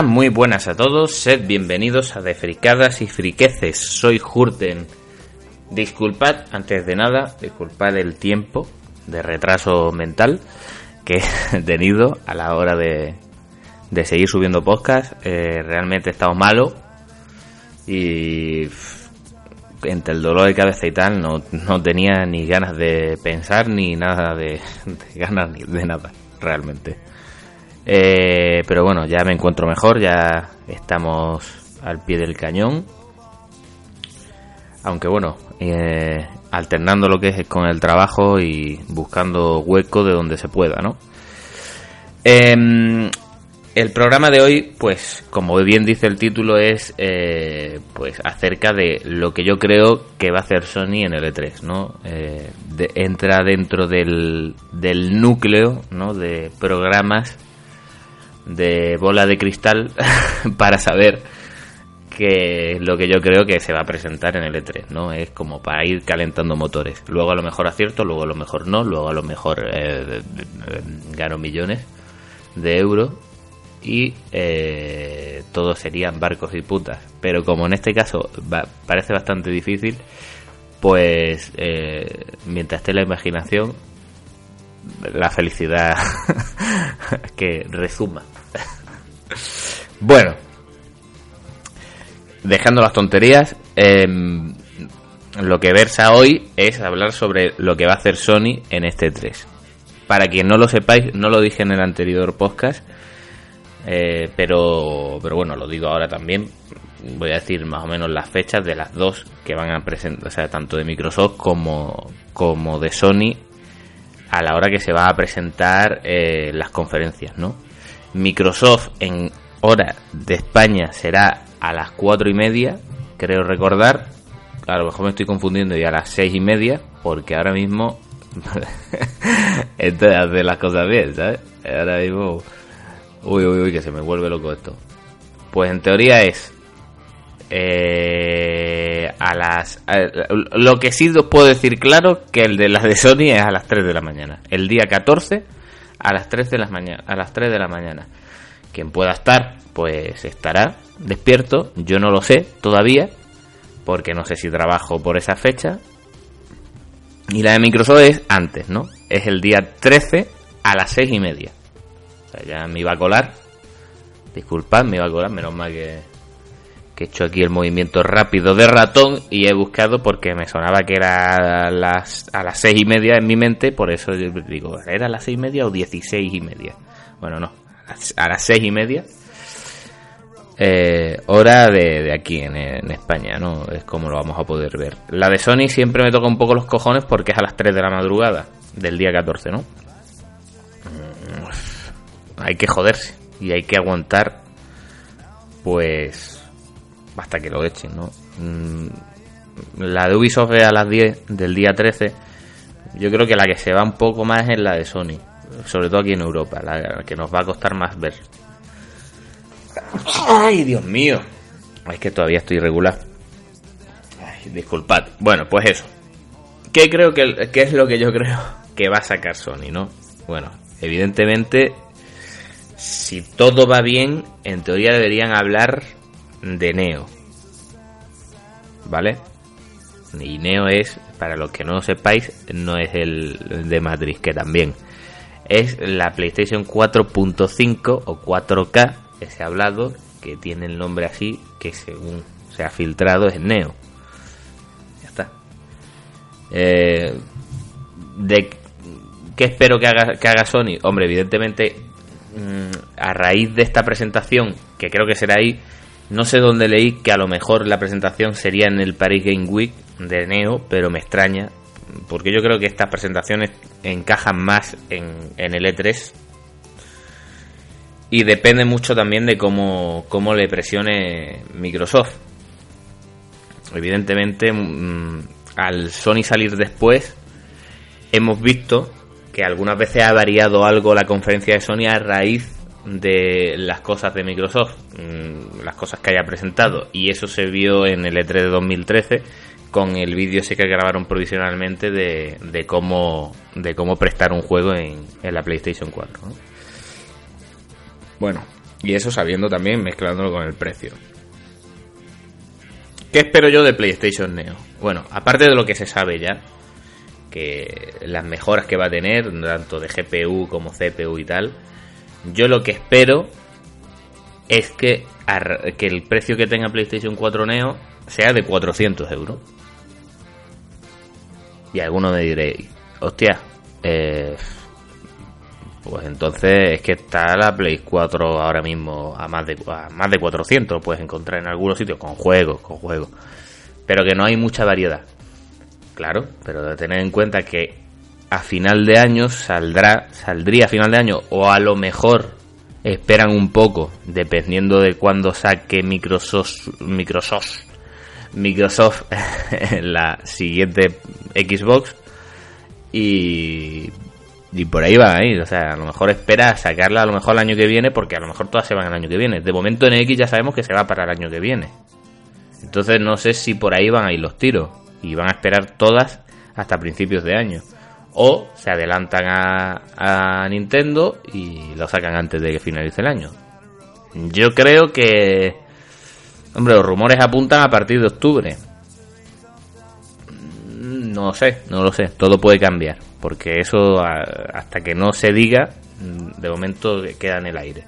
Muy buenas a todos, sed bienvenidos a De Fricadas y Friqueces, soy Hurten. Disculpad, antes de nada, disculpad el tiempo de retraso mental que he tenido a la hora de, de seguir subiendo podcast. Eh, realmente he estado malo y entre el dolor de cabeza y tal no, no tenía ni ganas de pensar ni nada de, de ganas ni de nada, realmente. Eh, pero bueno, ya me encuentro mejor, ya estamos al pie del cañón. Aunque bueno, eh, alternando lo que es con el trabajo y buscando hueco de donde se pueda, ¿no? Em, el programa de hoy, pues, como bien dice el título, es eh, pues acerca de lo que yo creo que va a hacer Sony en el E3, ¿no? entra dentro del, del núcleo, ¿no? De programas de bola de cristal para saber que lo que yo creo que se va a presentar en el E3, ¿no? Es como para ir calentando motores. Luego a lo mejor acierto, luego a lo mejor no, luego a lo mejor eh, gano millones de euros y eh, todos serían barcos y putas. Pero como en este caso parece bastante difícil, pues eh, mientras esté la imaginación, la felicidad que resuma. Bueno, dejando las tonterías, em, lo que versa hoy es hablar sobre lo que va a hacer Sony en este 3. Para quien no lo sepáis, no lo dije en el anterior podcast, eh, pero, pero bueno, lo digo ahora también. Voy a decir más o menos las fechas de las dos que van a presentar, o sea, tanto de Microsoft como, como de Sony a la hora que se va a presentar eh, las conferencias, ¿no? Microsoft en hora de España será a las cuatro y media, creo recordar. A lo mejor me estoy confundiendo y a las seis y media, porque ahora mismo esto hace las cosas bien, ¿sabes? Ahora mismo, uy, uy, uy, que se me vuelve loco esto. Pues en teoría es eh, a las lo que sí os puedo decir claro que el de las de Sony es a las 3 de la mañana el día 14 a las 3 de la mañana a las 3 de la mañana. Quien pueda estar pues estará despierto. Yo no lo sé todavía porque no sé si trabajo por esa fecha. Y la de Microsoft es antes no es el día 13 a las 6 y media. O sea ya me iba a colar. Disculpad me iba a colar menos mal que he hecho aquí el movimiento rápido de ratón y he buscado porque me sonaba que era a las, a las seis y media en mi mente, por eso digo, ¿era a las seis y media o dieciséis y media? Bueno, no, a las seis y media. Eh, hora de, aquí en, España, ¿no? Es como lo vamos a poder ver. La de Sony siempre me toca un poco los cojones porque es a las 3 de la madrugada del día 14, ¿no? Mm, hay que joderse y hay que aguantar, pues, hasta que lo echen, ¿no? Mm, la de Ubisoft es a las 10 del día 13. Yo creo que la que se va un poco más es la de Sony, sobre todo aquí en Europa, la que nos va a costar más ver. Ay, Dios mío. Es que todavía estoy irregular. Ay, disculpad. Bueno, pues eso. ¿Qué creo que qué es lo que yo creo que va a sacar Sony, no? Bueno, evidentemente si todo va bien, en teoría deberían hablar de Neo. ¿Vale? Y Neo es, para los que no lo sepáis, no es el de Matrix, que también es la PlayStation 4.5 o 4K que se ha hablado, que tiene el nombre así, que según se ha filtrado es Neo. Ya está. Eh, de, ¿Qué espero que haga, que haga Sony? Hombre, evidentemente, mm, a raíz de esta presentación, que creo que será ahí, no sé dónde leí que a lo mejor la presentación sería en el Paris Game Week de Neo, pero me extraña, porque yo creo que estas presentaciones encajan más en, el E3 y depende mucho también de cómo, cómo le presione Microsoft. Evidentemente, mm, al Sony salir después, hemos visto que algunas veces ha variado algo la conferencia de Sony a raíz de las cosas de Microsoft, mm, las cosas que haya presentado, y eso se vio en el E3 de 2013 con el vídeo ese que grabaron provisionalmente de, cómo de cómo prestar un juego en la PlayStation 4. Bueno, Y eso sabiendo también, mezclándolo con el precio. ¿Qué espero yo de PlayStation Neo? Bueno, aparte de lo que se sabe ya, que las mejoras que va a tener, tanto de GPU como CPU y tal, yo lo que espero es que, que el precio que tenga PlayStation 4 Neo sea de 400 euros. Y alguno me diréis, hostia, eh, pues entonces es que está la Play 4 ahora mismo a más de, a más de 400, lo puedes encontrar en algunos sitios con juegos, con juegos. Pero que no hay mucha variedad. Claro, pero de tener en cuenta que a final de año saldrá, saldría a final de año, o a lo mejor esperan un poco, dependiendo de cuándo saque Microsoft, Microsoft, Microsoft la siguiente Xbox y, y por ahí van a ir. O sea, a lo mejor espera sacarla a lo mejor el año que viene, porque a lo mejor todas se van el año que viene. De momento en X ya sabemos que se va para el año que viene. Entonces no sé si por ahí van a ir los tiros y van a esperar todas hasta principios de año. O se adelantan a, Nintendo y lo sacan antes de que finalice el año. Yo creo que... Hombre, los rumores apuntan a partir de octubre. No lo sé, no lo sé. Todo puede cambiar. Porque eso, hasta que no se diga, de momento queda en el aire.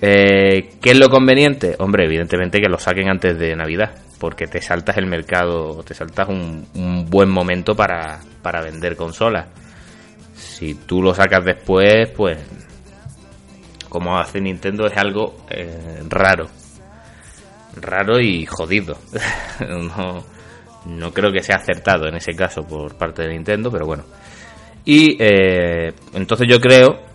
Eh, ¿Qué es lo conveniente? Hombre, evidentemente que lo saquen antes de Navidad porque te saltas el mercado, te saltas un, buen momento para, para vender consolas. Si tú lo sacas después, pues como hace Nintendo es algo eh, raro. Raro y jodido. no, creo que sea acertado en ese caso por parte de Nintendo, pero bueno. Y eh, entonces yo creo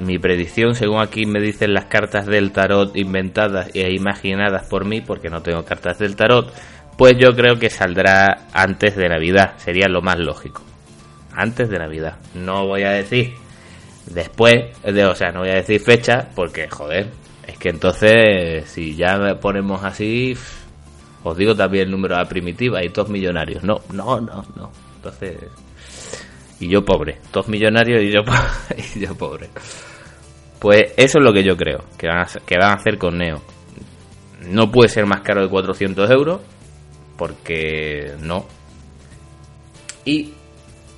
mi predicción, según aquí me dicen las cartas del tarot inventadas e imaginadas por mí, porque no tengo cartas del tarot, pues yo creo que saldrá antes de Navidad, sería lo más lógico. Antes de Navidad. No voy a decir después, de, o sea, no voy a decir fecha, porque joder, es que entonces si ya ponemos así, os digo también el número A primitiva y todos millonarios. No, no, no, no. Entonces y yo pobre. Dos millonarios y yo, y yo pobre. Pues eso es lo que yo creo que van, a, que van a hacer con Neo. No puede ser más caro de 400 euros, porque no. Y,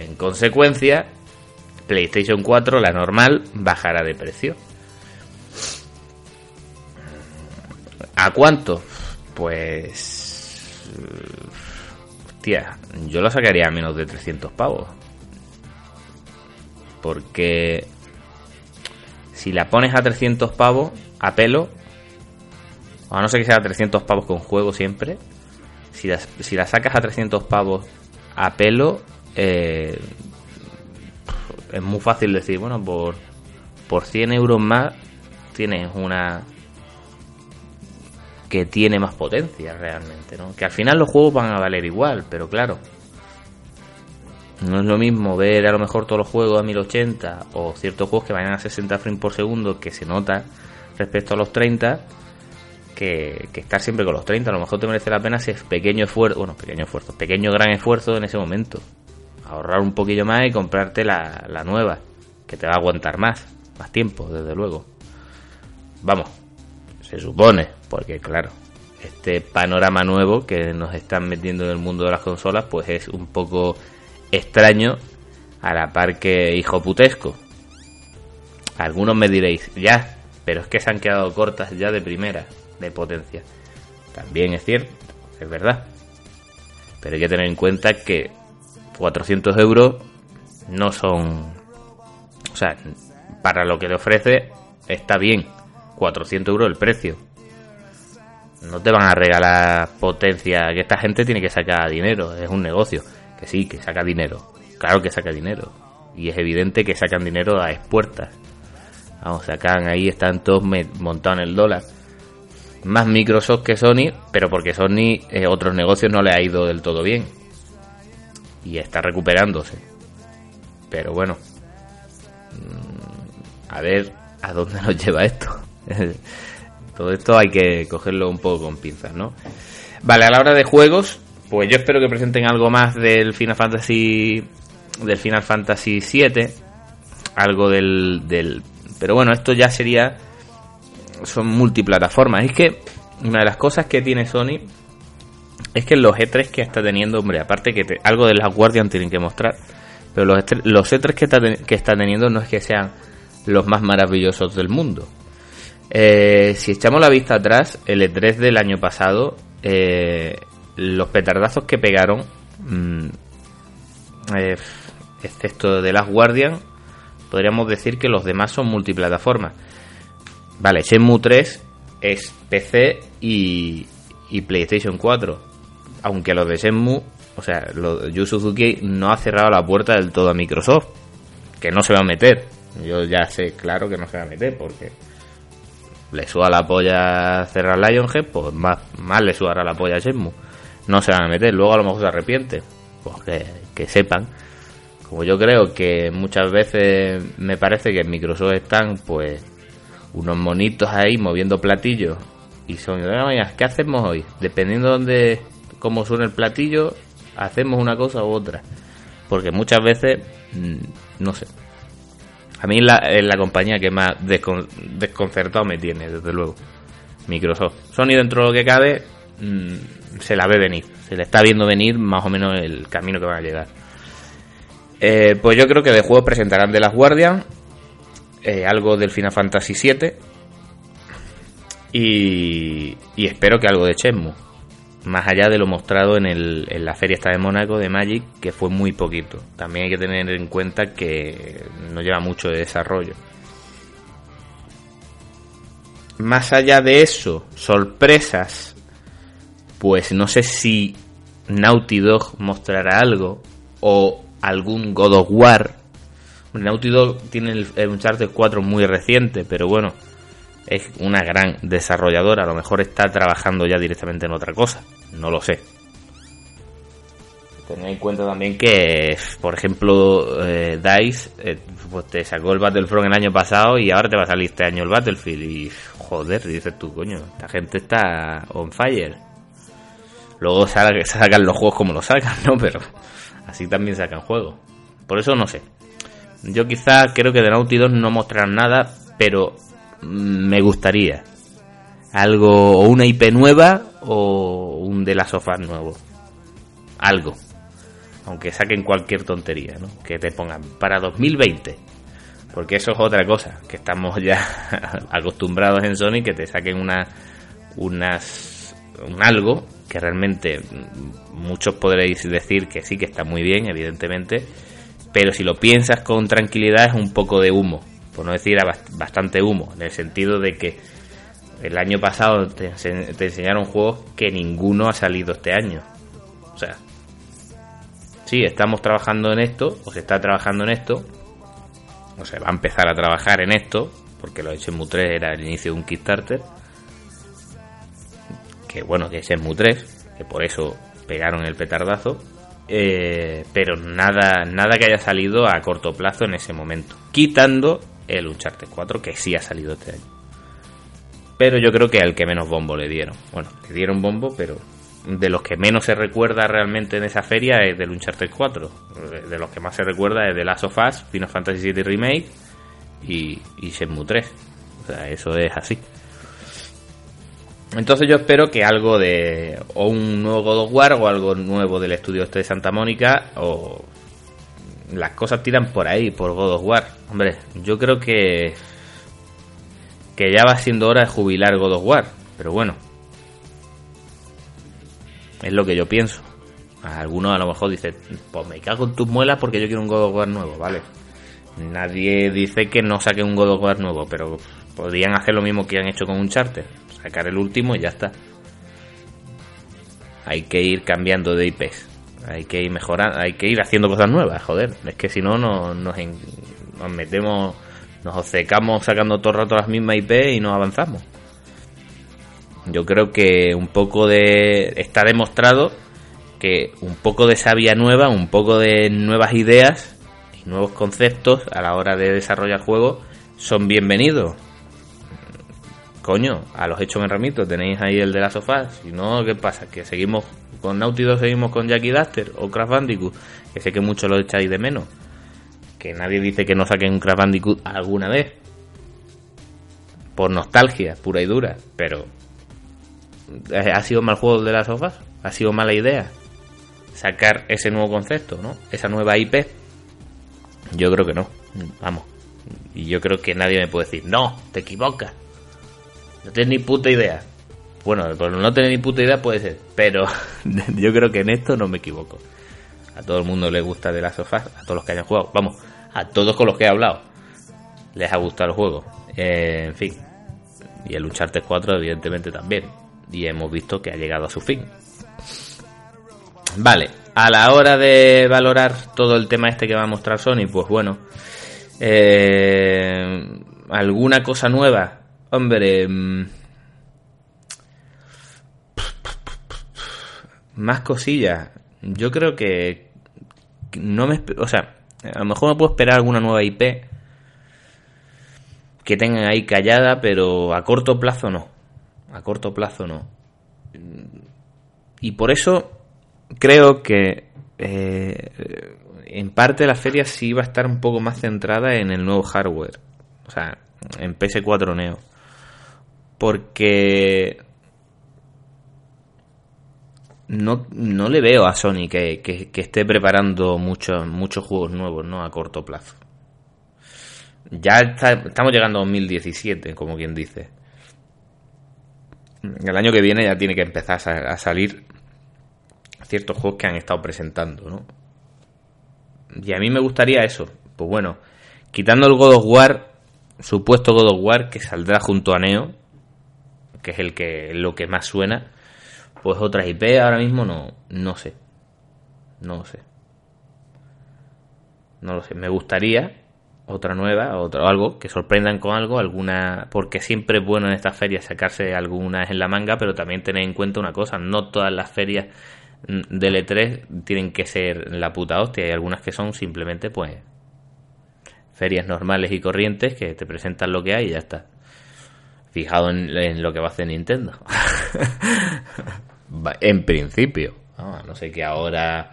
en consecuencia, PlayStation 4, la normal, bajará de precio. ¿A cuánto? Pues... Hostia, yo lo sacaría a menos de 300 pavos. Porque si la pones a 300 pavos a pelo, a no ser que sea a 300 pavos con juego siempre, si la, si la sacas a 300 pavos a pelo, eh, es muy fácil decir, bueno, por, por 100 euros más tienes una que tiene más potencia realmente, ¿no? Que al final los juegos van a valer igual, pero claro, no es lo mismo ver a lo mejor todos los juegos a 1080 o ciertos juegos que vayan a 60 frames por segundo que se nota respecto a los 30 que, estar siempre con los 30. A lo mejor te merece la pena ese pequeño esfuerzo, bueno, pequeño esfuerzo, pequeño gran esfuerzo en ese momento. Ahorrar un poquillo más y comprarte la, la nueva, que te va a aguantar más, más tiempo, desde luego. Vamos, se supone, porque claro, este panorama nuevo que nos están metiendo en el mundo de las consolas, pues es un poco extraño a la par que hijo putesco. Algunos me diréis, ya, pero es que se han quedado cortas ya de primera, de potencia. También es cierto, es verdad. Pero hay que tener en cuenta que 400 euros no son... O sea, para lo que le ofrece está bien. 400 euros el precio. No te van a regalar potencia, que esta gente tiene que sacar dinero, es un negocio. Que sí, que saca dinero. Claro que saca dinero. Y es evidente que sacan dinero a expuertas. Vamos, sacan ahí, están todos montados en el dólar. Más Microsoft que Sony, pero porque Sony eh, otros negocios no le ha ido del todo bien. Y está recuperándose. Pero bueno. Mm, a ver a dónde nos lleva esto. todo esto hay que cogerlo un poco con pinzas, ¿no? Vale, a la hora de juegos, pues yo espero que presenten algo más del Final Fantasy del Final Fantasy 7, algo del, del pero bueno, esto ya sería son multiplataformas. Es que una de las cosas que tiene Sony es que los E3 que está teniendo, hombre, aparte que algo de las Guardian tienen que mostrar, pero los, E3, los E3 que está, que está teniendo no es que sean los más maravillosos del mundo. Eh, si echamos la vista atrás, el E3 del año pasado, eh, los petardazos que pegaron, mm, eh, excepto de las Guardian, podríamos decir que los demás son multiplataformas. Vale, Shenmue 3 es PC y, y PlayStation 4 aunque los de Shenmue, o sea, lo, Yu Suzuki no ha cerrado la puerta del todo a Microsoft, que no se va a meter. Yo ya sé, claro que no se va a meter, porque le suba la polla cerrar Lionhead, pues más, más le sudará la polla a Shenmue. No se van a meter, luego a lo mejor se arrepiente. Pues que, que sepan. Como yo creo que muchas veces me parece que en Microsoft están, pues, unos monitos ahí moviendo platillos y son, ¿qué hacemos hoy? Dependiendo de dónde cómo suena el platillo, hacemos una cosa u otra. Porque muchas veces, mm, no sé. A mí es la, compañía que más desconcertado me tiene, desde luego. Microsoft. Sony dentro de lo que cabe, mm, se la ve venir. Se le está viendo venir más o menos el camino que van a llegar. Eh, pues yo creo que de juego presentarán de las Guardian, eh, algo del Final Fantasy VII y, y espero que algo de Chesmo más allá de lo mostrado en, el, en la feria esta de Mónaco de Magic, que fue muy poquito. También hay que tener en cuenta que no lleva mucho de desarrollo. Más allá de eso, sorpresas, pues no sé si Naughty Dog mostrará algo o algún God of War. Naughty Dog tiene el, el Uncharted 4 muy reciente, pero bueno, es una gran desarrolladora, a lo mejor está trabajando ya directamente en otra cosa, no lo sé. Tened en cuenta también que, por ejemplo, eh, DICE eh, pues te sacó el Battlefront el año pasado y ahora te va a salir este año el Battlefield. Y joder, dices tú, coño, esta gente está on fire. Luego sacan los juegos como los sacan, ¿no? Pero así también sacan juegos. Por eso no sé. Yo quizá creo que de Naughty 2 no mostrarán nada, pero me gustaría. Algo, o una IP nueva o un de las sofás nuevo. Algo. Aunque saquen cualquier tontería, ¿no? Que te pongan para 2020. Porque eso es otra cosa, que estamos ya acostumbrados en Sony que te saquen una, unas, un algo que realmente muchos podréis decir que sí que está muy bien, evidentemente, pero si lo piensas con tranquilidad es un poco de humo por no decir bastante humo, en el sentido de que el año pasado te, enseñaron juegos que ninguno ha salido este año. O sea, sí, estamos trabajando en esto, o se está trabajando en esto, o se va a empezar a trabajar en esto, porque lo de Shenmue 3 era el inicio de un Kickstarter. Que bueno, que es Shenmue 3, que por eso pegaron el petardazo. Eh, pero nada, nada que haya salido a corto plazo en ese momento. Quitando el Uncharted 4, que sí ha salido este año. Pero yo creo que al que menos bombo le dieron. Bueno, le dieron bombo, pero de los que menos se recuerda realmente en esa feria es del Uncharted 4. De los que más se recuerda es de Last of Us, Final Fantasy VII Remake y, y Shenmue 3. O sea, eso es así. Entonces yo espero que algo de o un nuevo God of War o algo nuevo del estudio este de Santa Mónica o las cosas tiran por ahí, por God of War. Hombre, yo creo que que ya va siendo hora de jubilar God of War, pero bueno. Es lo que yo pienso. Algunos a lo mejor dicen, pues me cago en tus muelas porque yo quiero un God of War nuevo, ¿vale? Nadie dice que no saque un God of War nuevo, pero podrían hacer lo mismo que han hecho con un charter. Sacar el último y ya está. Hay que ir cambiando de IPs. Hay que ir mejorando, hay que ir haciendo cosas nuevas, joder. Es que si no, nos, metemos, nos obcecamos sacando todo el rato las mismas IP y no avanzamos. Yo creo que un poco de. Está demostrado que un poco de sabia nueva, un poco de nuevas ideas y nuevos conceptos a la hora de desarrollar juegos son bienvenidos coño, a los hechos me remito, tenéis ahí el de la sofá, si no, ¿qué pasa? Que seguimos con Naughty seguimos con Jackie Duster o Crash Bandicoot, que sé que muchos lo echáis de menos, que nadie dice que no saquen un Crash Bandicoot alguna vez, por nostalgia pura y dura, pero ¿ha sido mal juego de las sofas? ¿Ha sido mala idea sacar ese nuevo concepto, ¿no? Esa nueva IP. Yo creo que no. Vamos. Y yo creo que nadie me puede decir, no, te equivocas. No tienes ni puta idea. Bueno, por no tener ni puta idea puede ser, pero yo creo que en esto no me equivoco. A todo el mundo le gusta de las sofás, a todos los que hayan jugado. Vamos, a todos con los que he hablado. Les ha gustado el juego. Eh, en fin. Y el Uncharted 4 evidentemente también. Y hemos visto que ha llegado a su fin. Vale, a la hora de valorar todo el tema este que va a mostrar Sony, pues bueno. Eh, ¿Alguna cosa nueva? Hombre... Mm, más cosillas. Yo creo que no me, o sea, a lo mejor me puedo esperar alguna nueva IP que tengan ahí callada, pero a corto plazo no. A corto plazo no. Y por eso creo que eh, en parte la feria sí va a estar un poco más centrada en el nuevo hardware. O sea, en PS4 Neo. Porque no, no le veo a Sony que, que, esté preparando muchos juegos nuevos ¿no? a corto plazo. Ya estamos llegando a 2017, como quien dice. El año que viene ya tiene que empezar a, salir ciertos juegos que han estado presentando, ¿no? Y a mí me gustaría eso. Pues bueno, quitando el God of War, supuesto God of War, que saldrá junto a Neo, que es el que lo que más suena pues otras IP ahora mismo no, no sé. No lo sé. No lo sé. Me gustaría otra nueva, otro, algo, que sorprendan con algo, alguna, porque siempre es bueno en estas ferias sacarse algunas en la manga, pero también tener en cuenta una cosa, no todas las ferias del E3 tienen que ser la puta hostia, hay algunas que son simplemente pues ferias normales y corrientes que te presentan lo que hay y ya está. Fijado en, en lo que va a hacer Nintendo. En principio. no sé que ahora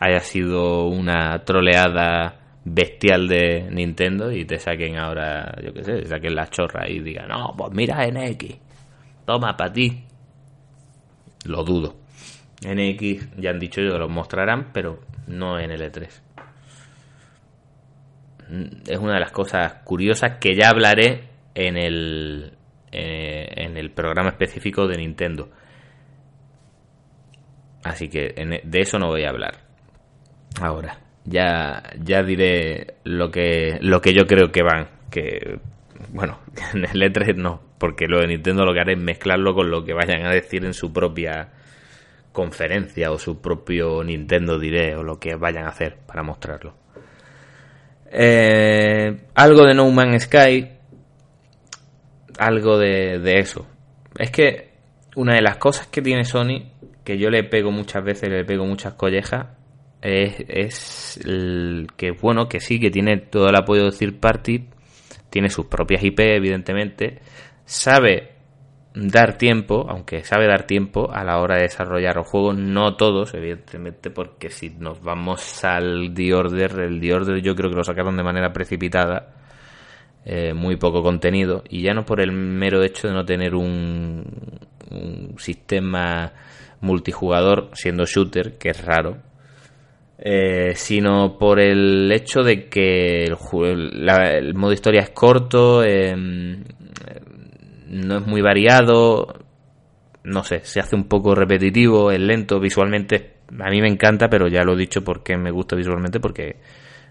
haya sido una troleada bestial de Nintendo y te saquen ahora, yo qué sé, saquen la chorra y digan, no, pues mira NX, toma para ti. Lo dudo. NX ya han dicho que lo mostrarán, pero no en el E3. Es una de las cosas curiosas que ya hablaré en el, eh, en el programa específico de Nintendo. Así que e, de eso no voy a hablar. Ahora, ya, ya diré lo que, lo que yo creo que van. Que, bueno, en el E3 no, porque lo de Nintendo lo que haré es mezclarlo con lo que vayan a decir en su propia conferencia o su propio Nintendo diré o lo que vayan a hacer para mostrarlo. Eh, algo de No Man's Sky, algo de, de eso. Es que una de las cosas que tiene Sony que yo le pego muchas veces, le pego muchas collejas, es, el, que bueno, que sí, que tiene todo el apoyo de Third Party, tiene sus propias IP, evidentemente, sabe dar tiempo, aunque sabe dar tiempo a la hora de desarrollar los juegos, no todos, evidentemente, porque si nos vamos al The Order, el The Order yo creo que lo sacaron de manera precipitada, eh, muy poco contenido, y ya no por el mero hecho de no tener un sistema multijugador siendo shooter, que es raro, eh, sino por el hecho de que el, modo historia es corto, em, no es muy variado, no sé, se hace un poco repetitivo, es lento, visualmente a mí me encanta, pero ya lo he dicho porque me gusta visualmente, porque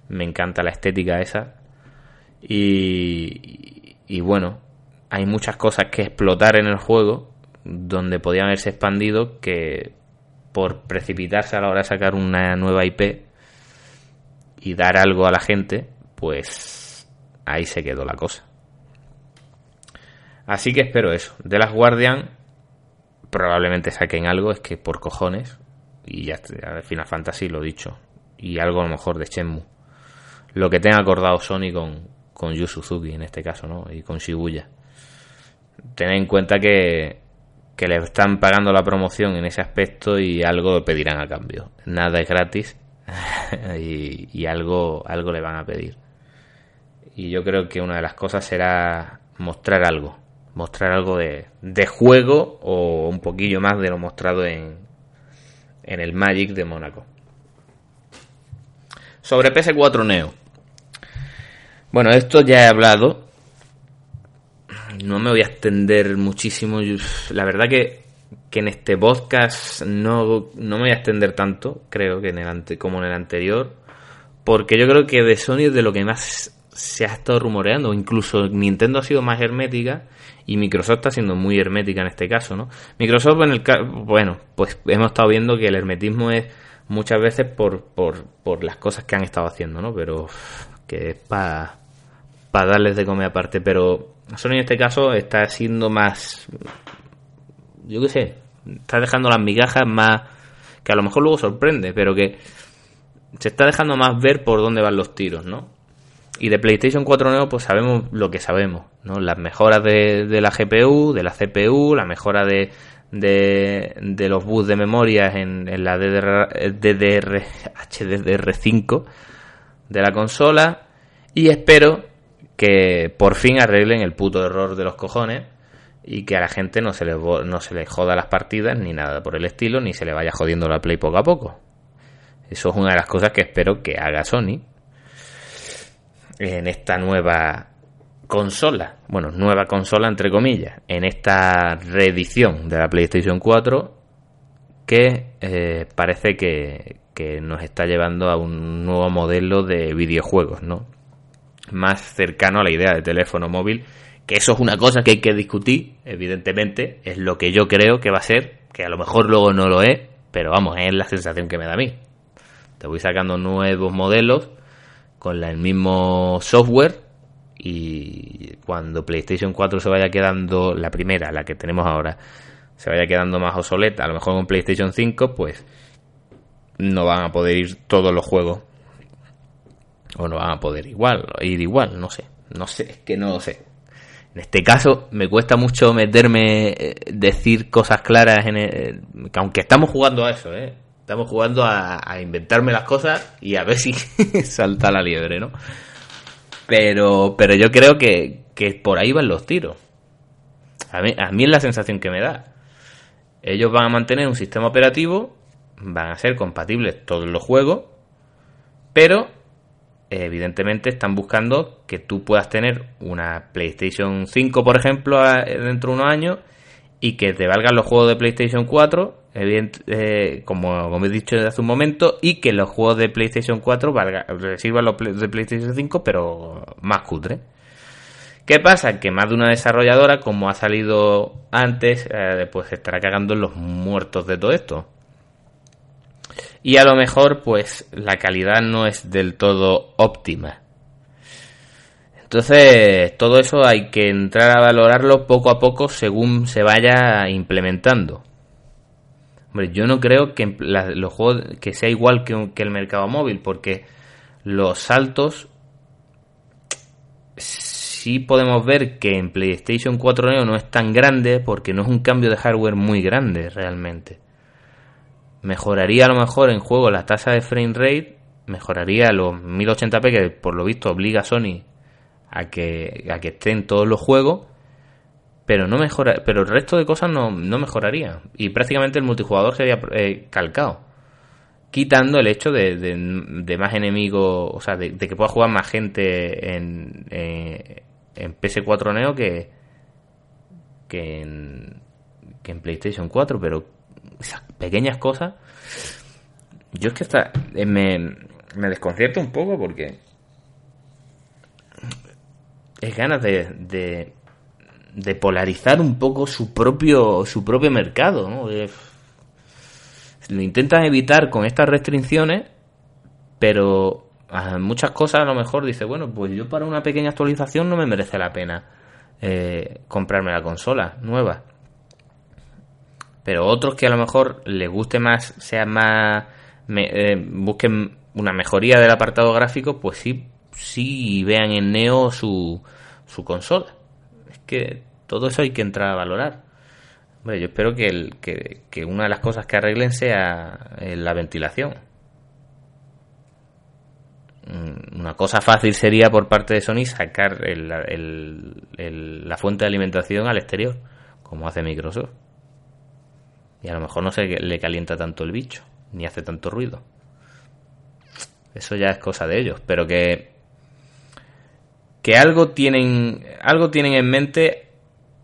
me encanta la estética esa. Y bueno, hay muchas cosas que explotar en el juego donde podían haberse expandido que por precipitarse a la hora de sacar una nueva IP y dar algo a la gente, pues ahí se quedó la cosa. Así que espero eso. De las Guardian probablemente saquen algo, es que por cojones. Y ya al Final Fantasy lo dicho. Y algo a lo mejor de Shenmue. Lo que tenga acordado Sony con, con Yu Suzuki en este caso, ¿no? Y con Shibuya. Tened en cuenta que que le están pagando la promoción en ese aspecto y algo pedirán a cambio. Nada es gratis y, algo, algo le van a pedir. Y yo creo que una de las cosas será mostrar algo. Mostrar algo de, de juego o un poquillo más de lo mostrado en, en el Magic de Mónaco. Sobre PS4 Neo. Bueno, esto ya he hablado. No me voy a extender muchísimo. La verdad que, que en este podcast no, no me voy a extender tanto, creo que en el ante, como en el anterior. Porque yo creo que de Sony es de lo que más se ha estado rumoreando. Incluso Nintendo ha sido más hermética y Microsoft está siendo muy hermética en este caso, ¿no? Microsoft en el bueno, pues hemos estado viendo que el hermetismo es muchas veces por, por, por las cosas que han estado haciendo, ¿no? Pero que es para darles de comer aparte, pero Sony en este caso está siendo más yo qué sé, está dejando las migajas más que a lo mejor luego sorprende, pero que se está dejando más ver por dónde van los tiros, ¿no? Y de PlayStation 4 Neo, pues sabemos lo que sabemos, ¿no? Las mejoras de, la GPU, de la CPU, la mejora de, de, los bus de memoria en, la DDR, DDR, HDR5 de la consola. Y espero que por fin arreglen el puto error de los cojones y que a la gente no se le, no se le joda las partidas ni nada por el estilo, ni se le vaya jodiendo la Play poco a poco. Eso es una de las cosas que espero que haga Sony en esta nueva consola, bueno, nueva consola entre comillas, en esta reedición de la PlayStation 4 que eh, parece que, que, nos está llevando a un nuevo modelo de videojuegos, ¿no? Más cercano a la idea de teléfono móvil, que eso es una cosa que hay que discutir, evidentemente, es lo que yo creo que va a ser, que a lo mejor luego no lo es, pero vamos, es la sensación que me da a mí. Te voy sacando nuevos modelos con el mismo software y cuando PlayStation 4 se vaya quedando la primera, la que tenemos ahora, se vaya quedando más obsoleta, a lo mejor con PlayStation 5, pues no van a poder ir todos los juegos o no van a poder igual, ir igual, no sé, no sé, es que no lo sé. En este caso me cuesta mucho meterme, eh, decir cosas claras, en el, aunque estamos jugando a eso, ¿eh? Estamos jugando a, inventarme las cosas y a ver si salta la liebre, ¿no? Pero, pero yo creo que, por ahí van los tiros. A mí, a mí es la sensación que me da. Ellos van a mantener un sistema operativo, van a ser compatibles todos los juegos, pero evidentemente están buscando que tú puedas tener una PlayStation 5, por ejemplo, dentro de unos años y que te valgan los juegos de PlayStation 4, eh, como, como, he dicho hace un momento, y que los juegos de PlayStation 4 valga, sirvan los de PlayStation 5, pero más cutre. ¿Qué pasa? Que más de una desarrolladora, como ha salido antes, eh, pues estará cagando en los muertos de todo esto. Y a lo mejor, pues la calidad no es del todo óptima. Entonces, todo eso hay que entrar a valorarlo poco a poco según se vaya implementando. Hombre, yo no creo que los juegos que sea igual que, que el mercado móvil, porque los saltos sí podemos ver que en PlayStation 4 Neo no es tan grande porque no es un cambio de hardware muy grande realmente. Mejoraría a lo mejor en juego la tasa de frame rate, mejoraría los 1080p que por lo visto obliga a Sony a que, a que estén todos los juegos, pero no mejora, pero el resto de cosas no, no mejoraría. Y prácticamente el multijugador sería eh, calcado. Quitando el hecho de, de, más enemigos, o sea, de, que pueda jugar más gente en, eh, en PS4 Neo que, que, en, que en PlayStation 4, pero esas pequeñas cosas, yo es que está, eh, me, me desconcierto un poco porque es ganas de, de, polarizar un poco su propio, su propio mercado. ¿no? lo intentan evitar con estas restricciones, pero muchas cosas a lo mejor dice, bueno, pues yo para una pequeña actualización no me merece la pena eh, comprarme la consola nueva. Pero otros que a lo mejor les guste más, sea más, eh, busquen una mejoría del apartado gráfico, pues sí sí vean en Neo su, su consola. Es que todo eso hay que entrar a valorar. Bueno, yo espero que, el, que, que una de las cosas que arreglen sea eh, la ventilación. mm, una cosa fácil sería por parte de Sony sacar la fuente de alimentación al exterior, como hace Microsoft. Y a lo mejor no se le calienta tanto el bicho, ni hace tanto ruido. Eso ya es cosa de ellos, pero que que algo tienen algo tienen en mente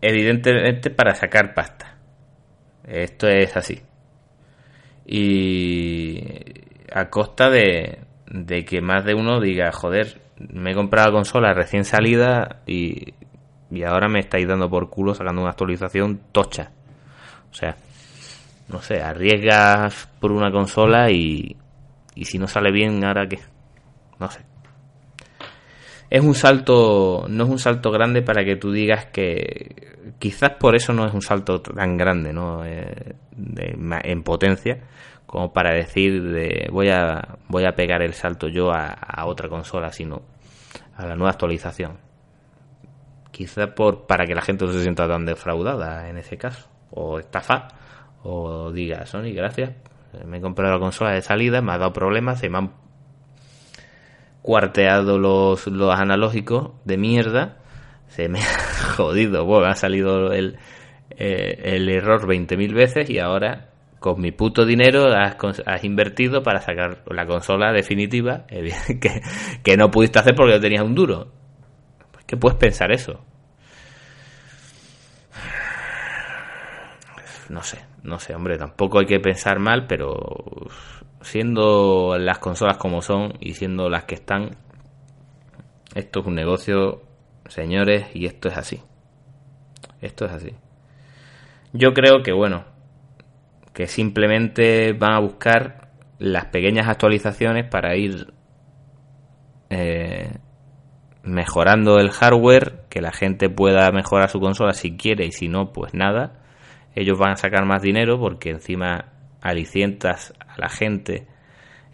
evidentemente para sacar pasta. Esto es así. Y a costa de, de que más de uno diga, joder, me he comprado la consola recién salida y, y ahora me estáis dando por culo sacando una actualización tocha. O sea, no sé, arriesgas por una consola y, y si no sale bien, ¿ahora qué? No sé. Es un salto, no es un salto grande para que tú digas que quizás por eso no es un salto tan grande, ¿no? Eh, en potencia, como para decir de voy a voy a pegar el salto yo a, otra consola, sino a la nueva actualización. Quizás por para que la gente no se sienta tan defraudada en ese caso, o estafa, o diga Sony, gracias, me he comprado la consola de salida, me ha dado problemas, se me han cuarteado los, los analógicos de mierda, se me ha jodido, bueno, ha salido el, eh, el error 20.000 veces y ahora con mi puto dinero has, has, invertido para sacar la consola definitiva que, que no pudiste hacer porque no tenías un duro. Pues que puedes pensar eso. No sé, no sé, hombre, tampoco hay que pensar mal, pero siendo las consolas como son y siendo las que están, esto es un negocio, señores, y esto es así. Esto es así. Yo creo que, bueno, que simplemente van a buscar las pequeñas actualizaciones para ir eh, mejorando el hardware, que la gente pueda mejorar su consola si quiere y si no, pues nada. Ellos van a sacar más dinero porque encima alicientas a la gente,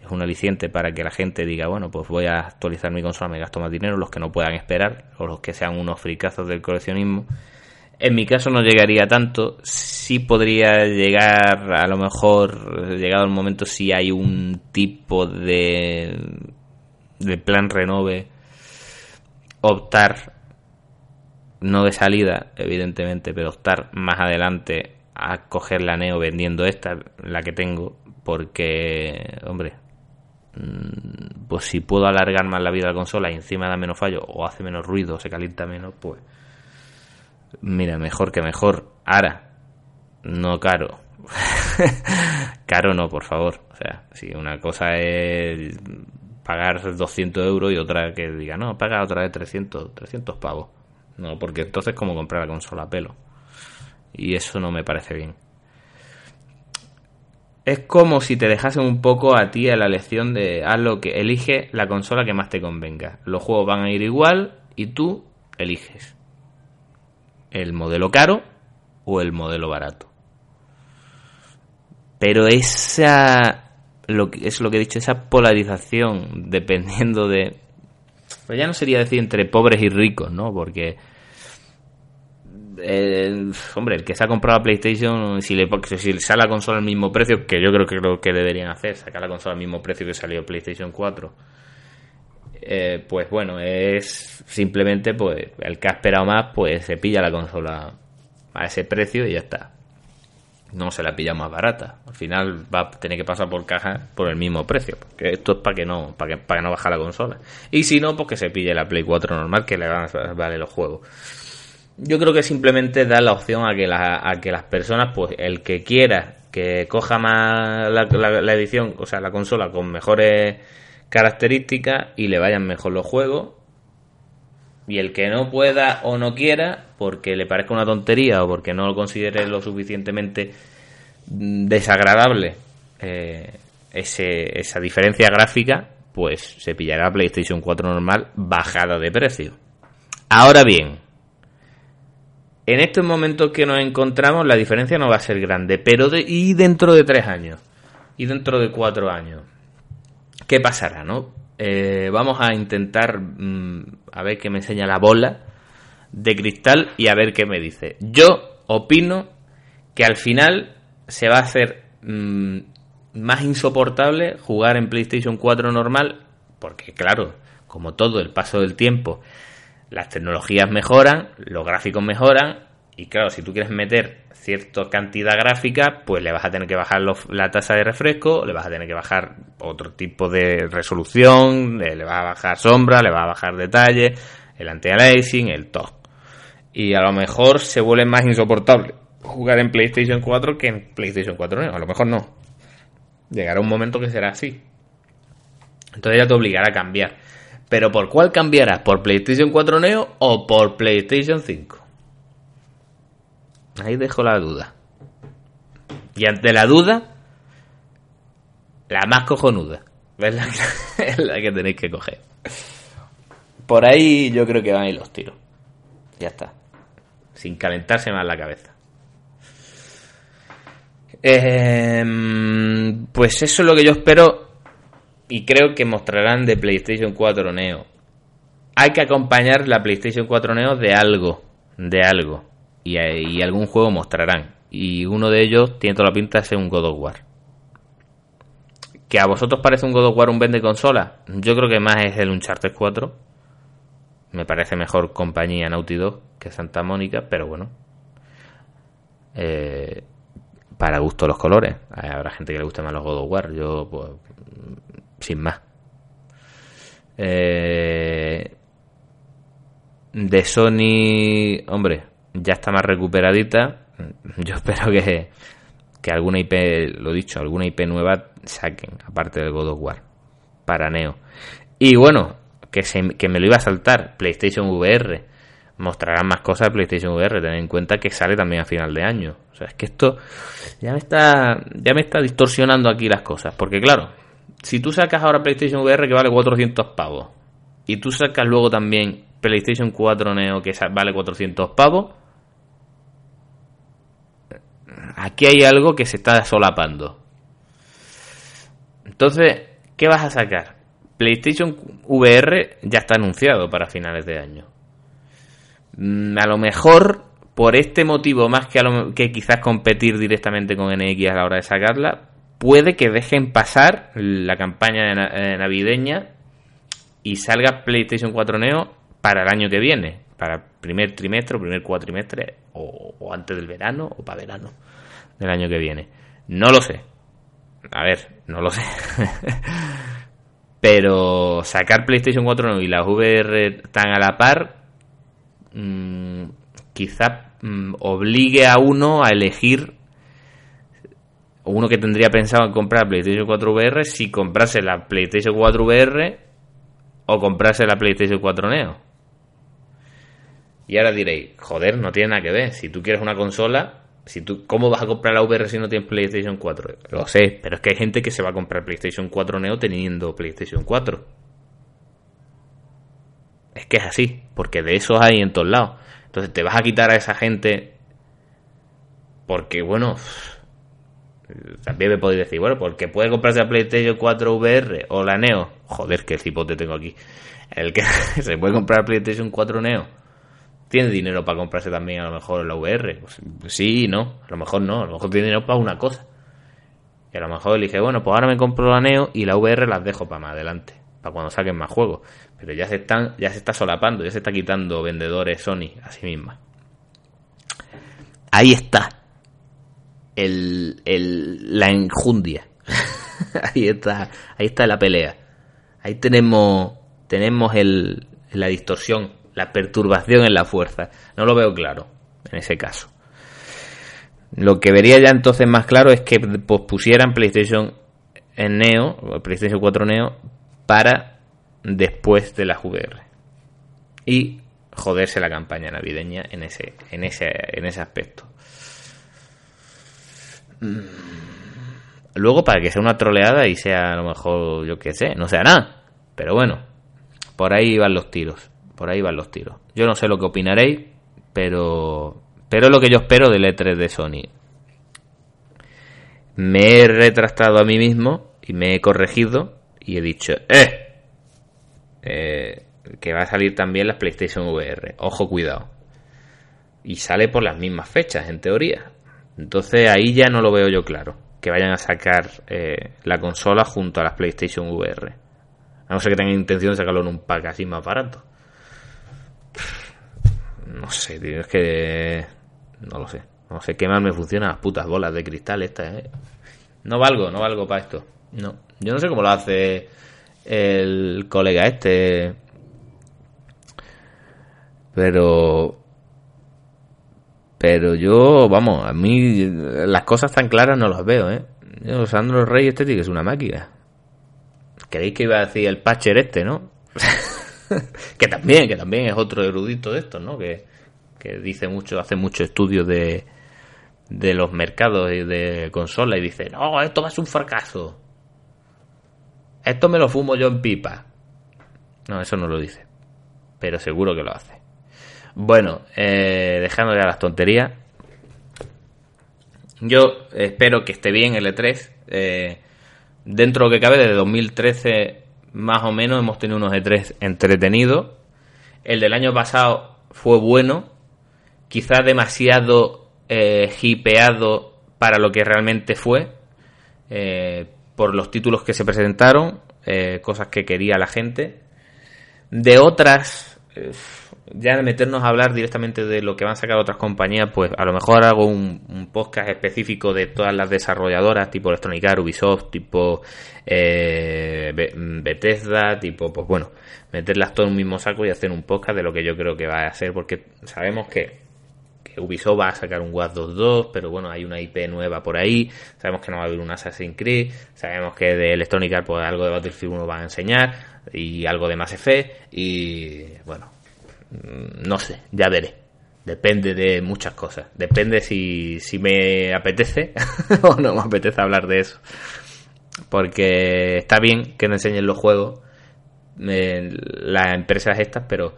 es un aliciente para que la gente diga, bueno, pues voy a actualizar mi consola, me gasto más dinero, los que no puedan esperar, o los que sean unos fricazos del coleccionismo. En mi caso no llegaría tanto, sí podría llegar, a lo mejor, llegado el momento, si hay un tipo de, de plan renove, optar, no de salida, evidentemente, pero optar más adelante a coger la Neo vendiendo esta, la que tengo, porque, hombre, mm, pues si puedo alargar más la vida de la consola y encima da menos fallo o hace menos ruido o se calienta menos, pues mira, mejor que mejor. Ahora, no caro. caro no, por favor. O sea, si una cosa es pagar 200 euros y otra que diga, no, paga otra vez 300, 300 pavos. No, porque entonces como comprar la consola a pelo. Y eso no me parece bien. Es como si te dejasen un poco a ti a la lección de haz lo que elige la consola que más te convenga. Los juegos van a ir igual y tú eliges el modelo caro o el modelo barato. Pero esa lo que, es lo que he dicho, esa polarización dependiendo de pues ya no sería decir entre pobres y ricos, ¿no? Porque eh, hombre, el que se ha comprado la PlayStation, si le, si sale la consola al mismo precio, que yo creo que lo que deberían hacer, sacar la consola al mismo precio que salió PlayStation 4, eh, pues bueno, es simplemente pues el que ha esperado más, pues se pilla la consola a ese precio y ya está. No se la pilla más barata. Al final va a tener que pasar por caja por el mismo precio. Porque esto es para que no, para que, para que no baja la consola. Y si no, pues que se pille la Play 4 normal que le van a vale los juegos yo creo que simplemente da la opción a que, las personas, pues el que quiera que coja más la, edición, o sea, la consola con mejores características y le vayan mejor los juegos. Y el que no pueda o no quiera, porque le parezca una tontería o porque no lo considere lo suficientemente desagradable eh, ese, esa diferencia gráfica, pues se pillará PlayStation 4 normal bajada de precio. Ahora bien, en estos momentos que nos encontramos la diferencia no va a ser grande, pero y dentro de tres años, y dentro de cuatro años, ¿qué pasará, no? Eh, vamos a intentar mm, a ver qué me enseña la bola de cristal y a ver qué me dice. Yo opino que al final se va a hacer mm, más insoportable jugar en PlayStation 4 normal Porque claro, como todo, el paso del tiempo, las tecnologías mejoran, los gráficos mejoran, y claro, si tú quieres meter cierta cantidad gráfica, pues le vas a tener que bajar la tasa de refresco, le vas a tener que bajar otro tipo de resolución, le, vas a bajar sombra, le vas a bajar detalle, el anti-aliasing, el top. Y a lo mejor se vuelve más insoportable jugar en PlayStation 4 que en PlayStation 4 Neo. A lo mejor no. Llegará un momento que será así. Entonces ya te obligará a cambiar. Pero ¿por cuál cambiarás? ¿Por PlayStation 4 Neo o por PlayStation 5? Ahí dejo la duda. Y ante la duda, la más cojonuda. Es la, que, es la que tenéis que coger. Por ahí yo creo que van a ir los tiros. Ya está. Sin calentarse más la cabeza. Em, pues eso es lo que yo espero y creo que mostrarán de PlayStation 4 Neo. Hay que acompañar la PlayStation 4 Neo de algo, de algo. Y, algún juego mostrarán. Y uno de ellos tiene toda la pinta de ser un God of War. ¿Que a vosotros parece un God of War un vende consola? Yo creo que más es el Uncharted 4. Me parece mejor compañía Naughty Dog que Santa Mónica, pero bueno. Eh, para gusto los colores. Habrá gente que le guste más los God of War. Yo, pues, sin más. Eh, de Sony, hombre, ya está más recuperadita. Yo espero que, que alguna IP, lo dicho, alguna IP nueva saquen, aparte del God of War, para Neo. Y bueno, que, se, que me lo iba a saltar, PlayStation VR mostrarán más cosas de PlayStation VR. Ten en cuenta que sale también a final de año. O sea, es que esto ya me está, ya me está distorsionando aquí las cosas. Porque claro, si tú sacas ahora PlayStation VR que vale 400 pavos y tú sacas luego también PlayStation 4 Neo que vale 400 pavos, aquí hay algo que se está solapando. Entonces, ¿qué vas a sacar? PlayStation VR ya está anunciado para finales de año. Mm, a lo mejor por este motivo, más que, que quizás competir directamente con NX a la hora de sacarla, puede que dejen pasar la campaña eh, navideña y salga PlayStation 4 Neo para el año que viene, para primer trimestre, primer cuatrimestre, o, antes del verano, o para verano del año que viene. No lo sé. A ver, no lo sé. Pero sacar PlayStation 4 Neo y las VR tan a la par Mm, quizá mm, obligue a uno a elegir uno que tendría pensado en comprar PlayStation 4 VR si comprase la PlayStation 4 VR o comprase la PlayStation 4 Neo. Y ahora diréis, joder, no tiene nada que ver. Si tú quieres una consola, si tú, ¿cómo vas a comprar la VR si no tienes PlayStation 4? Lo sé, pero es que hay gente que se va a comprar PlayStation 4 Neo teniendo PlayStation 4. Es que es así, porque de esos hay en todos lados. Entonces te vas a quitar a esa gente porque, bueno, también me podéis decir, bueno, porque puede comprarse la PlayStation 4 VR o la Neo. Joder, qué cipote tengo aquí. El que se puede comprar PlayStation 4 Neo. ¿Tiene dinero para comprarse también a lo mejor la VR? Pues, sí, no. A lo mejor no. A lo mejor tiene dinero para una cosa. Y a lo mejor elige, bueno, pues ahora me compro la Neo y la VR las dejo para más adelante para cuando saquen más juegos. Pero ya se están, ya se está solapando, ya se está quitando vendedores Sony a sí misma. Ahí está. El, el, la enjundia. ahí está, ahí está la pelea. Ahí tenemos, tenemos el, la distorsión, la perturbación en la fuerza. No lo veo claro en ese caso. Lo que vería ya entonces más claro es que pospusieran PlayStation en Neo, PlayStation 4 Neo, para después de la VR. Y joderse la campaña navideña en ese, en ese, en ese aspecto. Mm. Luego, para que sea una troleada y sea a lo mejor, yo qué sé, no sea nada. Pero bueno, por ahí van los tiros. Por ahí van los tiros. Yo no sé lo que opinaréis, pero. Pero lo que yo espero del E3 de Sony. Me he retractado a mí mismo y me he corregido y he dicho, ¡eh! eh que va a salir también las PlayStation VR. Ojo, cuidado. Y sale por las mismas fechas, en teoría. Entonces ahí ya no lo veo yo claro. Que vayan a sacar eh, la consola junto a las PlayStation VR. A no ser que tengan intención de sacarlo en un pack así más barato. No sé, tío, es que. No lo sé. No sé qué más me funcionan las putas bolas de cristal estas, ¿eh? No valgo, no valgo para esto. No. Yo no sé cómo lo hace el colega este. Pero. Pero yo, vamos, a mí las cosas tan claras no las veo, ¿eh? Yo, Sandro Rey este es una máquina. Creéis que iba a decir el Patcher este, ¿no? que también, que también es otro erudito de estos, ¿no? Que, que dice mucho, hace mucho estudio de, de los mercados y de consola y dice, no, esto va a ser un fracaso. Esto me lo fumo yo en pipa. No, eso no lo dice. Pero seguro que lo hace. Bueno, eh, dejando ya las tonterías. Yo espero que esté bien el E3. Eh, dentro de lo que cabe, desde 2013 más o menos hemos tenido unos E3 entretenidos. El del año pasado fue bueno. Quizás demasiado eh, hipeado para lo que realmente fue. Eh, por los títulos que se presentaron, eh, cosas que quería la gente. De otras, eh, ya meternos a hablar directamente de lo que van a sacar otras compañías, pues a lo mejor hago un, podcast específico de todas las desarrolladoras, tipo Electronic Arts, Ubisoft, tipo eh, Bethesda, tipo, pues bueno, meterlas todo en un mismo saco y hacer un podcast de lo que yo creo que va a ser, porque sabemos que Ubisoft va a sacar un Watch 2 pero bueno, hay una IP nueva por ahí. Sabemos que no va a haber un Assassin's Creed. Sabemos que de Electronic Arts pues, algo de Battlefield 1 van a enseñar. Y algo de Mass Effect. Y bueno, no sé, ya veré. Depende de muchas cosas. Depende si, si me apetece o no me apetece hablar de eso. Porque está bien que me enseñen los juegos eh, las empresas estas, pero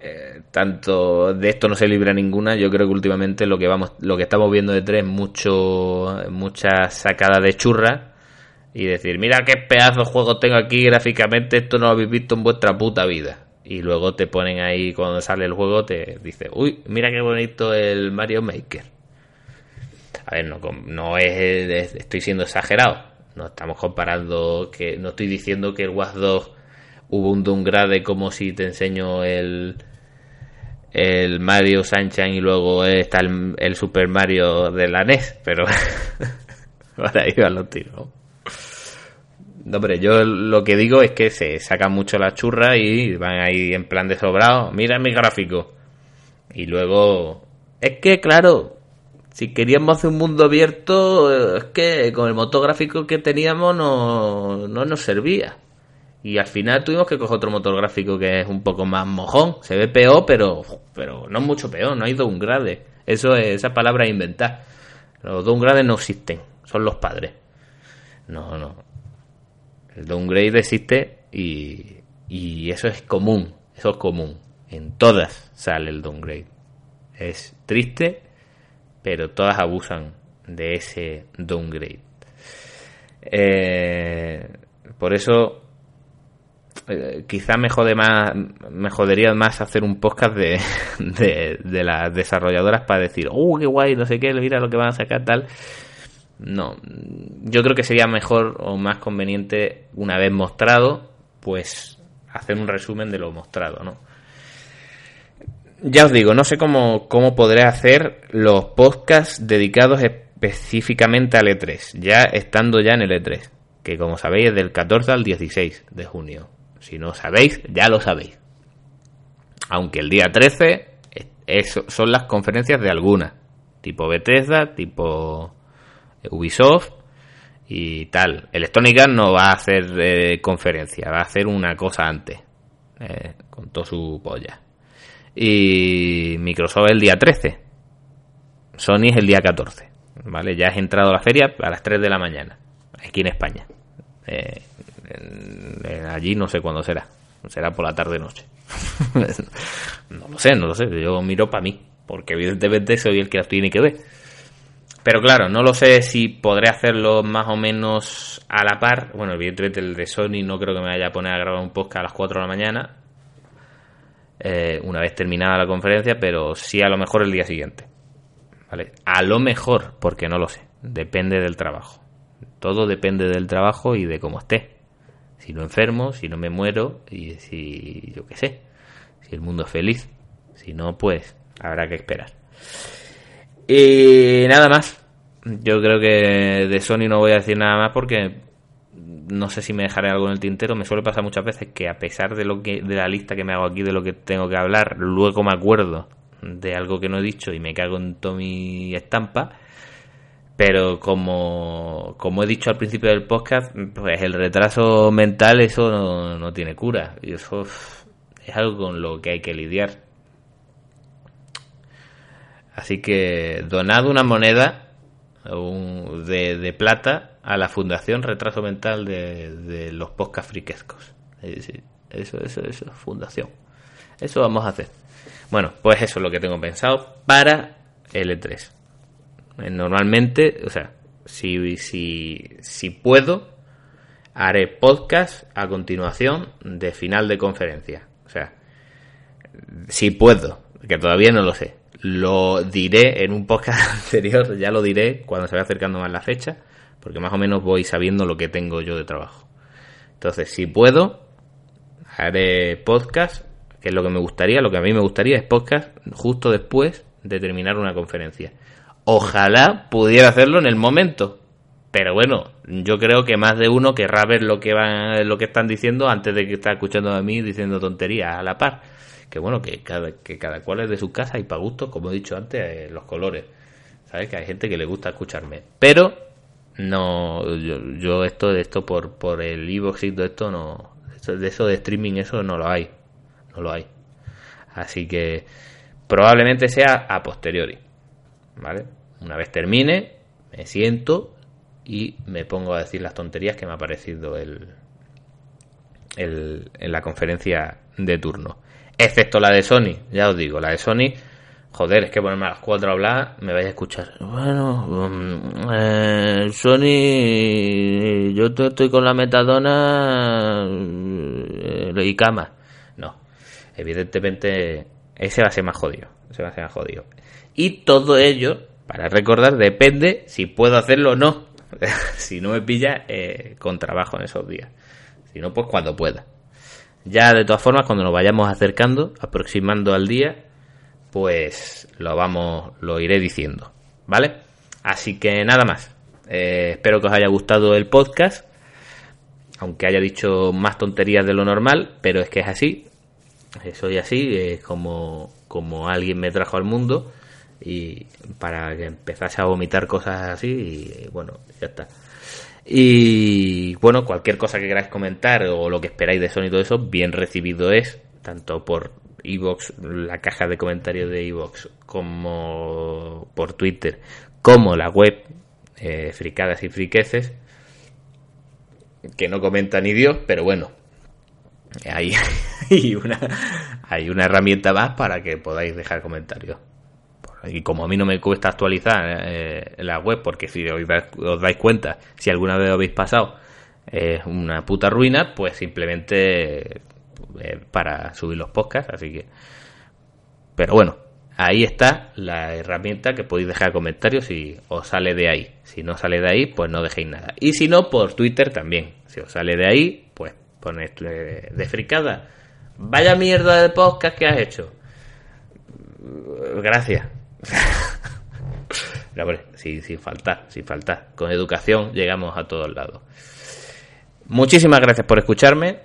eh, tanto de esto no se libra ninguna. Yo creo que últimamente lo que vamos, lo que estamos viendo de tres, mucho, mucha sacada de churra y decir, mira qué pedazo de juego tengo aquí gráficamente, esto no lo habéis visto en vuestra puta vida. Y luego te ponen ahí cuando sale el juego, te dice, uy, mira qué bonito el Mario Maker. A ver, no, no es, estoy siendo exagerado. No estamos comparando que, no estoy diciendo que el Watch 2 hubo un downgrade como si te enseño el, el Mario Sunshine y luego está el, Super Mario de la NES, pero para ahí van los tiros. No, hombre, yo lo que digo es que se sacan mucho la churra y van ahí en plan de sobrado. Mira mi gráfico. Y luego. Es que, claro, si queríamos hacer un mundo abierto, es que con el motográfico que teníamos no, no nos servía. Y al final tuvimos que coger otro motor gráfico que es un poco más mojón. Se ve peor, pero, pero no mucho peor. No hay downgrade. Eso es, esa palabra es inventar. Los downgrades no existen. Son los padres. No, no. El downgrade existe y, y eso es común. Eso es común. En todas sale el downgrade. Es triste, pero todas abusan de ese downgrade. Eh, por eso eh, quizá me jode más, me jodería más hacer un podcast de, de, las desarrolladoras para decir, oh, qué guay, no sé qué, mira lo que van a sacar, tal. No, yo creo que sería mejor o más conveniente, una vez mostrado, pues hacer un resumen de lo mostrado, ¿no? Ya os digo, no sé cómo, cómo podré hacer los podcasts dedicados específicamente al E3, ya estando ya en el E3, que como sabéis es del 14 al 16 de junio. Si no sabéis, ya lo sabéis. Aunque el día 13 son las conferencias de algunas, tipo Bethesda, tipo Ubisoft y tal. Electronic Arts no va a hacer eh, conferencia, va a hacer una cosa antes, eh, con toda su polla. Y Microsoft el día 13, Sony es el día 14, ¿vale? Ya has entrado a la feria a las 3 de la mañana, aquí en España. Eh, allí no sé cuándo será. Será por la tarde-noche. no lo sé, no lo sé. Yo miro para mí. Porque evidentemente soy el que las tiene que ver. Pero claro, no lo sé si podré hacerlo más o menos a la par. Bueno, evidentemente el de Sony no creo que me vaya a poner a grabar un podcast a las 4 de la mañana. Eh, una vez terminada la conferencia, pero sí a lo mejor el día siguiente. ¿Vale? A lo mejor, porque no lo sé. Depende del trabajo. Todo depende del trabajo y de cómo esté Si no enfermo, si no me muero y si, yo qué sé, si el mundo es feliz. Si no, pues habrá que esperar. Y nada más. Yo creo que de Sony no voy a decir nada más porque no sé si me dejaré algo en el tintero. Me suele pasar muchas veces que a pesar de lo que de la lista que me hago aquí de lo que tengo que hablar, luego me acuerdo de algo que no he dicho y me cago en toda mi estampa. Pero como, como he dicho al principio del podcast, pues el retraso mental eso no, no tiene cura. Y eso es algo con lo que hay que lidiar. Así que donad una moneda de, plata a la Fundación Retraso Mental de, los podcast friquescos. Eso, eso, eso, fundación. Eso vamos a hacer. Bueno, pues eso es lo que tengo pensado para L3. Eh, normalmente, o sea, si, si, si puedo, haré podcast a continuación de final de conferencia. O sea, si puedo, que todavía no lo sé. Lo diré en un podcast anterior, ya lo diré cuando se vaya acercando más la fecha, porque más o menos voy sabiendo lo que tengo yo de trabajo. Entonces, si puedo, haré podcast, que es lo que me gustaría, lo que a mí me gustaría es podcast justo después de terminar una conferencia. Ojalá pudiera hacerlo en el momento, pero bueno, yo creo que más de uno querrá ver lo que van, lo que están diciendo antes de que esté escuchando a mí diciendo tonterías a la par que bueno, que cada, que cada cual es de su casa y para gusto, como he dicho antes, eh, los colores. ¿Sabes? Que hay gente que le gusta escucharme. Pero no, yo, yo esto de esto por, por el y todo esto no, de eso de streaming eso no lo hay, no lo hay. Así que probablemente sea a posteriori, ¿vale? Una vez termine, me siento y me pongo a decir las tonterías que me ha parecido el, el, en la conferencia de turno excepto la de Sony, ya os digo, la de Sony, joder, es que ponerme a las 4 a hablar, me vais a escuchar. Bueno, um, eh, Sony, yo estoy con la metadona eh, y cama. No, evidentemente ese va a ser más jodido, ese va a ser más jodido. Y todo ello, para recordar, depende si puedo hacerlo o no. si no me pilla eh, con trabajo en esos días. Si no, pues cuando pueda. Ya de todas formas, cuando nos vayamos acercando, aproximando al día, pues lo vamos, lo iré diciendo, ¿vale? Así que nada más. Eh, espero que os haya gustado el podcast, aunque haya dicho más tonterías de lo normal, pero es que es así. Soy así, es como, como alguien me trajo al mundo y para que empezase a vomitar cosas así y bueno, ya está. Y bueno, cualquier cosa que queráis comentar o lo que esperáis de Sony y todo eso, bien recibido es, tanto por Evox, la caja de comentarios de Evox, como por Twitter, como la web, eh, Fricadas y Friqueces, que no comenta ni Dios, pero bueno, hay, hay, una, hay una herramienta más para que podáis dejar comentarios y como a mí no me cuesta actualizar eh, la web, porque si os, dais cuenta, si alguna vez habéis pasado es una puta ruina, pues simplemente eh, para subir los podcasts, así que... Pero bueno, ahí está la herramienta que podéis dejar comentarios si os sale de ahí. Si no sale de ahí, pues no dejéis nada. Y si no, por Twitter también. Si os sale de ahí, pues ponéis eh, de fricada. Vaya mierda de podcast que has hecho. Gracias. Sin, sin faltar, sin faltar. Con educación llegamos a todos lados. Muchísimas gracias por escucharme.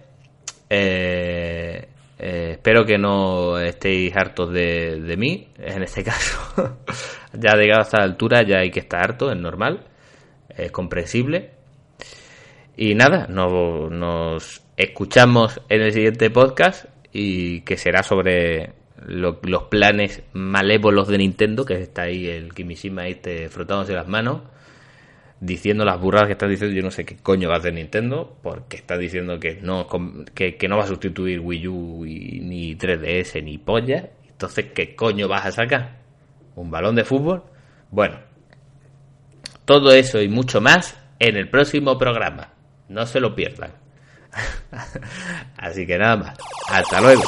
Eh, eh, espero que no estéis hartos de, de mí, en este caso. ya llegado a esta altura ya hay que estar harto, es normal, es comprensible. Y nada, nos escuchamos en el siguiente podcast y que será sobre los planes malévolos de Nintendo, que está ahí el Kimishima este frotándose las manos, diciendo las burradas que está diciendo, yo no sé qué coño va a hacer Nintendo, porque está diciendo que no, que, no va a sustituir Wii U ni 3DS ni polla. Entonces, ¿qué coño vas a sacar? ¿Un balón de fútbol? Bueno, todo eso y mucho más en el próximo programa. No se lo pierdan. Así que nada más. Hasta luego.